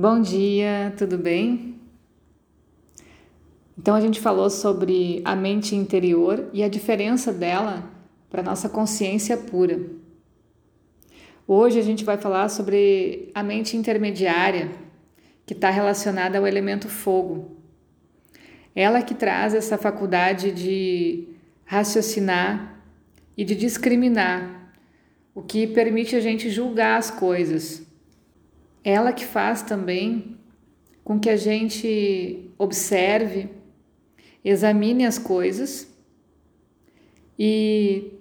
Bom dia, tudo bem? Então a gente falou sobre a mente interior e a diferença dela para nossa consciência pura. Hoje a gente vai falar sobre a mente intermediária, que está relacionada ao elemento fogo. Ela que traz essa faculdade de raciocinar e de discriminar, o que permite a gente julgar as coisas ela que faz também com que a gente observe, examine as coisas e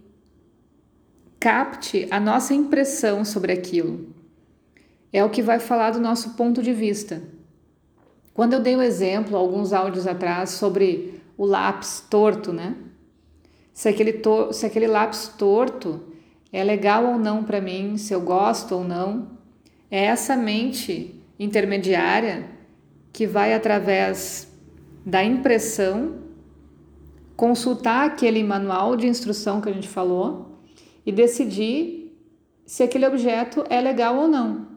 capte a nossa impressão sobre aquilo. É o que vai falar do nosso ponto de vista. Quando eu dei o exemplo, alguns áudios atrás, sobre o lápis torto, né? Se aquele, to se aquele lápis torto é legal ou não para mim, se eu gosto ou não, é essa mente intermediária que vai através da impressão consultar aquele manual de instrução que a gente falou e decidir se aquele objeto é legal ou não.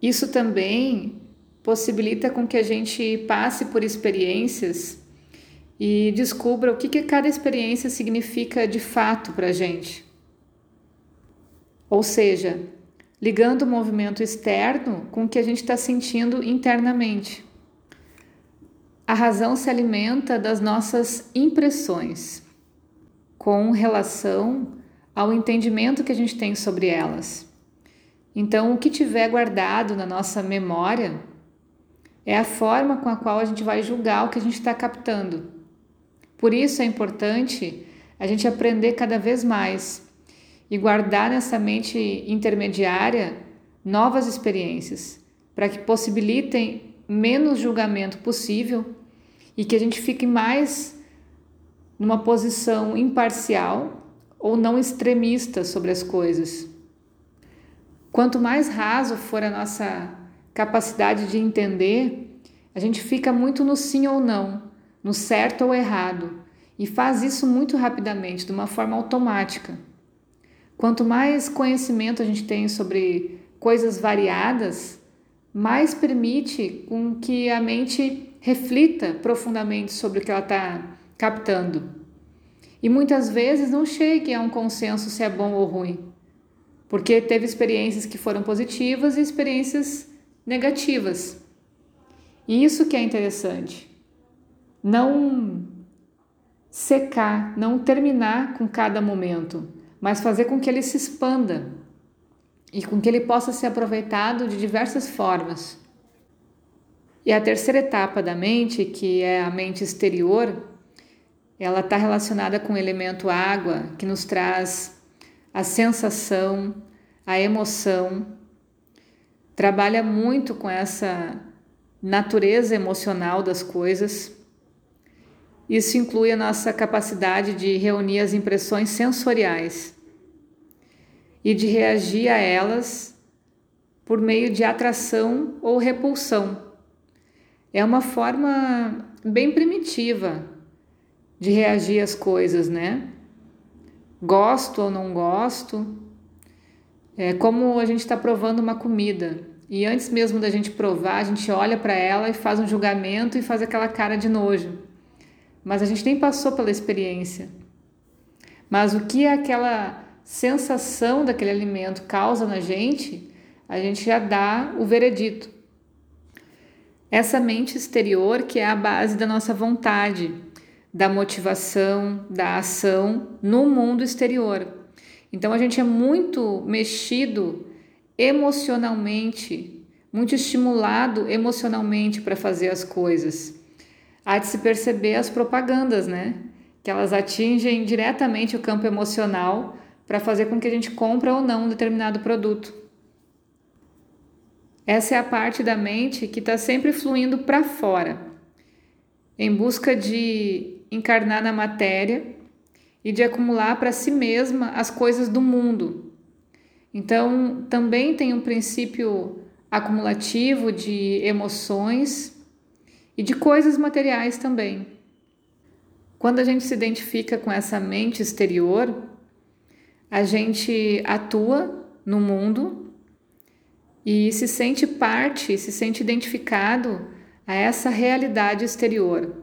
Isso também possibilita com que a gente passe por experiências e descubra o que, que cada experiência significa de fato para a gente. Ou seja, ligando o movimento externo com o que a gente está sentindo internamente. A razão se alimenta das nossas impressões, com relação ao entendimento que a gente tem sobre elas. Então, o que tiver guardado na nossa memória é a forma com a qual a gente vai julgar o que a gente está captando. Por isso é importante a gente aprender cada vez mais e guardar nessa mente intermediária novas experiências, para que possibilitem menos julgamento possível e que a gente fique mais numa posição imparcial ou não extremista sobre as coisas. Quanto mais raso for a nossa capacidade de entender, a gente fica muito no sim ou não, no certo ou errado, e faz isso muito rapidamente, de uma forma automática. Quanto mais conhecimento a gente tem sobre coisas variadas, mais permite com que a mente reflita profundamente sobre o que ela está captando. E muitas vezes não chegue a um consenso se é bom ou ruim, porque teve experiências que foram positivas e experiências negativas. E isso que é interessante. Não secar, não terminar com cada momento mas fazer com que ele se expanda e com que ele possa ser aproveitado de diversas formas. E a terceira etapa da mente, que é a mente exterior, ela está relacionada com o elemento água, que nos traz a sensação, a emoção, trabalha muito com essa natureza emocional das coisas isso inclui a nossa capacidade de reunir as impressões sensoriais e de reagir a elas por meio de atração ou repulsão. É uma forma bem primitiva de reagir às coisas, né? Gosto ou não gosto. É como a gente está provando uma comida. E antes mesmo da gente provar, a gente olha para ela e faz um julgamento e faz aquela cara de nojo mas a gente nem passou pela experiência. Mas o que aquela sensação daquele alimento causa na gente, a gente já dá o veredito. Essa mente exterior que é a base da nossa vontade, da motivação, da ação no mundo exterior. Então a gente é muito mexido emocionalmente, muito estimulado emocionalmente para fazer as coisas há de se perceber as propagandas, né? Que elas atingem diretamente o campo emocional para fazer com que a gente compre ou não um determinado produto. Essa é a parte da mente que está sempre fluindo para fora, em busca de encarnar na matéria e de acumular para si mesma as coisas do mundo. Então, também tem um princípio acumulativo de emoções e de coisas materiais também. Quando a gente se identifica com essa mente exterior, a gente atua no mundo e se sente parte, se sente identificado a essa realidade exterior.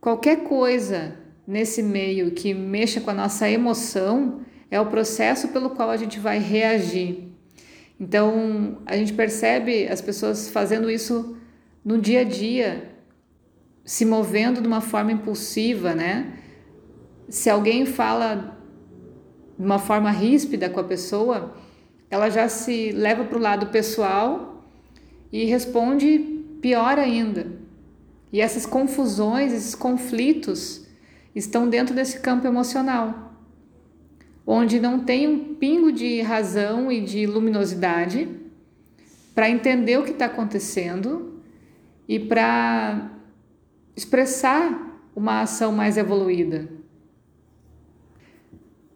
Qualquer coisa nesse meio que mexa com a nossa emoção é o processo pelo qual a gente vai reagir. Então, a gente percebe as pessoas fazendo isso no dia a dia, se movendo de uma forma impulsiva, né? Se alguém fala de uma forma ríspida com a pessoa, ela já se leva para o lado pessoal e responde pior ainda. E essas confusões, esses conflitos estão dentro desse campo emocional, onde não tem um pingo de razão e de luminosidade para entender o que está acontecendo e para expressar uma ação mais evoluída.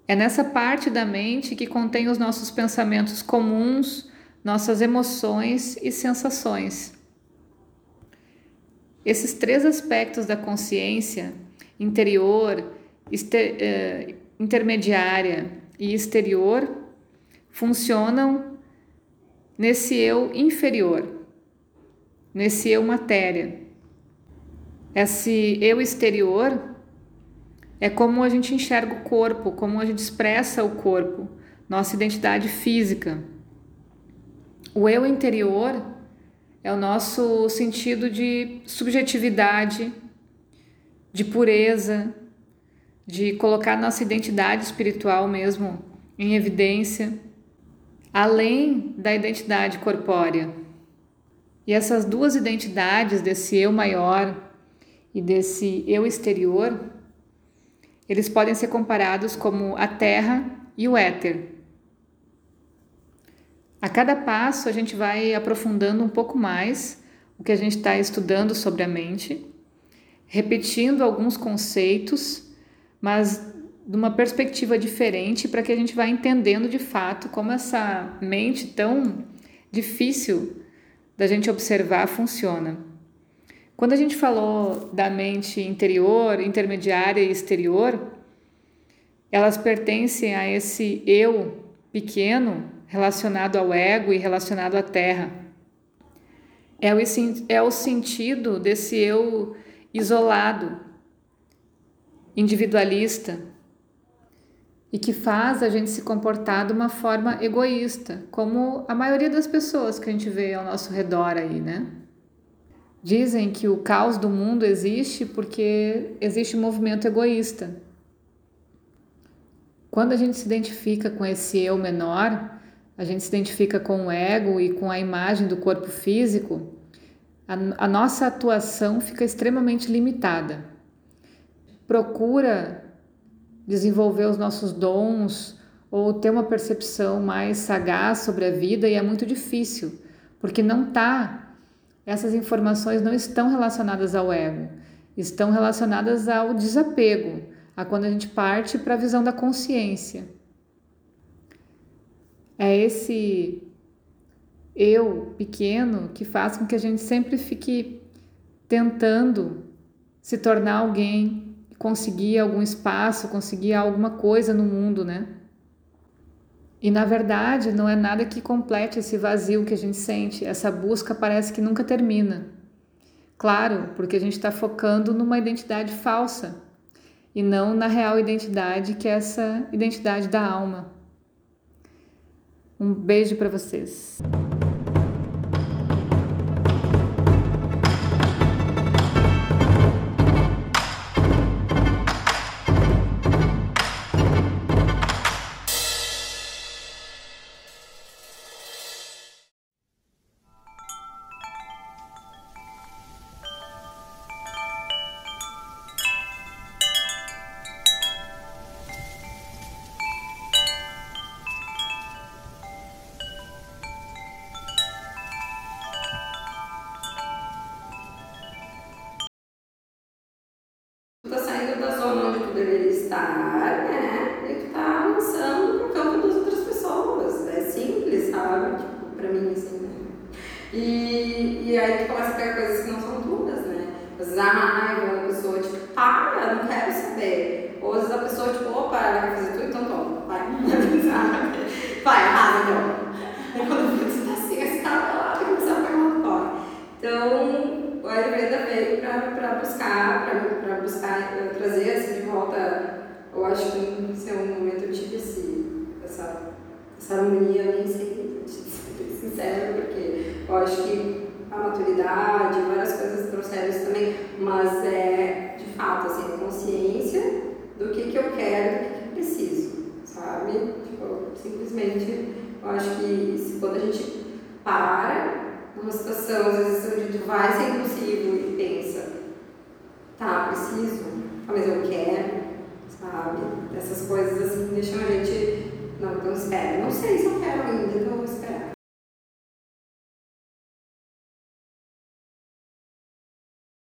É nessa parte da mente que contém os nossos pensamentos comuns, nossas emoções e sensações. Esses três aspectos da consciência, interior, eh, intermediária e exterior, funcionam nesse eu inferior, nesse eu matéria. Esse eu exterior é como a gente enxerga o corpo, como a gente expressa o corpo, nossa identidade física. O eu interior é o nosso sentido de subjetividade, de pureza, de colocar nossa identidade espiritual mesmo em evidência, além da identidade corpórea. E essas duas identidades, desse eu maior e desse eu exterior, eles podem ser comparados como a terra e o éter. A cada passo a gente vai aprofundando um pouco mais o que a gente está estudando sobre a mente, repetindo alguns conceitos, mas de uma perspectiva diferente para que a gente vá entendendo de fato como essa mente tão difícil da gente observar funciona. Quando a gente falou da mente interior, intermediária e exterior, elas pertencem a esse eu pequeno relacionado ao ego e relacionado à terra. É o, é o sentido desse eu isolado, individualista, e que faz a gente se comportar de uma forma egoísta, como a maioria das pessoas que a gente vê ao nosso redor aí, né? Dizem que o caos do mundo existe porque existe um movimento egoísta. Quando a gente se identifica com esse eu menor, a gente se identifica com o ego e com a imagem do corpo físico, a, a nossa atuação fica extremamente limitada. Procura desenvolver os nossos dons ou ter uma percepção mais sagaz sobre a vida e é muito difícil, porque não está essas informações não estão relacionadas ao ego, estão relacionadas ao desapego, a quando a gente parte para a visão da consciência. É esse eu pequeno que faz com que a gente sempre fique tentando se tornar alguém, conseguir algum espaço, conseguir alguma coisa no mundo, né? E na verdade, não é nada que complete esse vazio que a gente sente. Essa busca parece que nunca termina. Claro, porque a gente está focando numa identidade falsa e não na real identidade, que é essa identidade da alma. Um beijo para vocês. E, aí tu começa a pegar coisas que não são duras, né? Às vezes ah, a raiva pessoa, tipo, para, não quero saber. Ou às vezes a pessoa, tipo, opa, ela quer fazer tudo, então toma, vai, vai, arrasa então. Quando você tá assim, esse cara tá lá, tem que começar a pegar uma fora. Então, o Ayurveda veio para buscar, para buscar, pra trazer assim, de volta. Eu acho que em seu momento eu tive esse, essa, essa harmonia, nem sei, sincero, porque eu acho que maturidade, várias coisas trouxeram isso também, mas é de fato assim, consciência do que, que eu quero, do que, que preciso, sabe? Tipo, simplesmente eu acho que quando a gente para numa situação, às vezes onde tu vai ser impossível e pensa, tá, preciso, tá, mas eu quero, sabe? Essas coisas assim deixam a gente. Não, então espera. Não sei se eu quero ainda, então eu vou esperar.